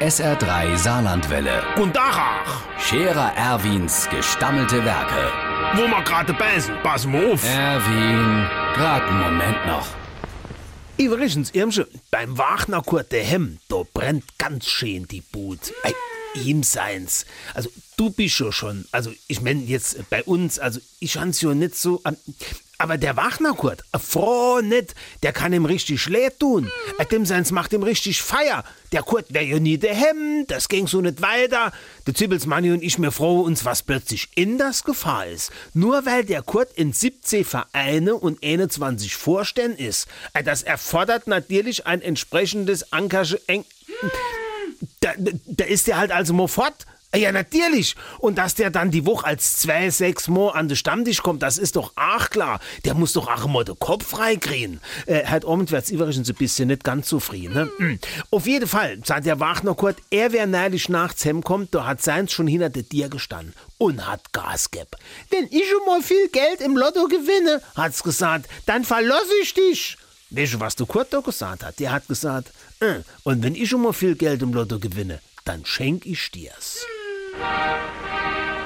SR3 Saarlandwelle. Und Dachach, Scherer Erwins gestammelte Werke. wo wir gerade beißen, pass mal auf. Erwin, grad einen Moment noch. Übrigens, Irmsche, beim Wagner Kurt der Hemm, da brennt ganz schön die Bude. Ey, ihm seins. Also, du bist ja schon, also, ich mein jetzt bei uns, also, ich hans ja nicht so, an- aber der Wagner Kurt, äh, froh nicht, der kann ihm richtig leid tun. Äh, Dem seins macht ihm richtig Feier. Der Kurt wär ja nie der Hemm, das ging so nicht weiter. Der Zibbelsmanni und ich mir froh uns, was plötzlich in das Gefahr ist. Nur weil der Kurt in 17 Vereine und 21 Vorständen ist. Äh, Das erfordert natürlich ein entsprechendes Engagement. Da, da, da ist der halt also mal fort. Ja, natürlich. Und dass der dann die Woche als zwei, sechs Mal an den Stammtisch kommt, das ist doch auch klar. Der muss doch auch mal den Kopf freikriegen. Äh, Herr Ormond wird's übrigens ein bisschen nicht ganz zufrieden. Ne? Mm. Auf jeden Fall, sagt der Wagner Kurt, er wer neidisch nachts heimkommt, da hat seins schon hinter der Tier gestanden und hat Gas gegeben. Wenn ich schon mal viel Geld im Lotto gewinne, hat's gesagt, dann verlasse ich dich. Weißt du, was der Kurt da gesagt hat? Der hat gesagt, äh, und wenn ich schon mal viel Geld im Lotto gewinne, dann schenk ich dir's. ああ。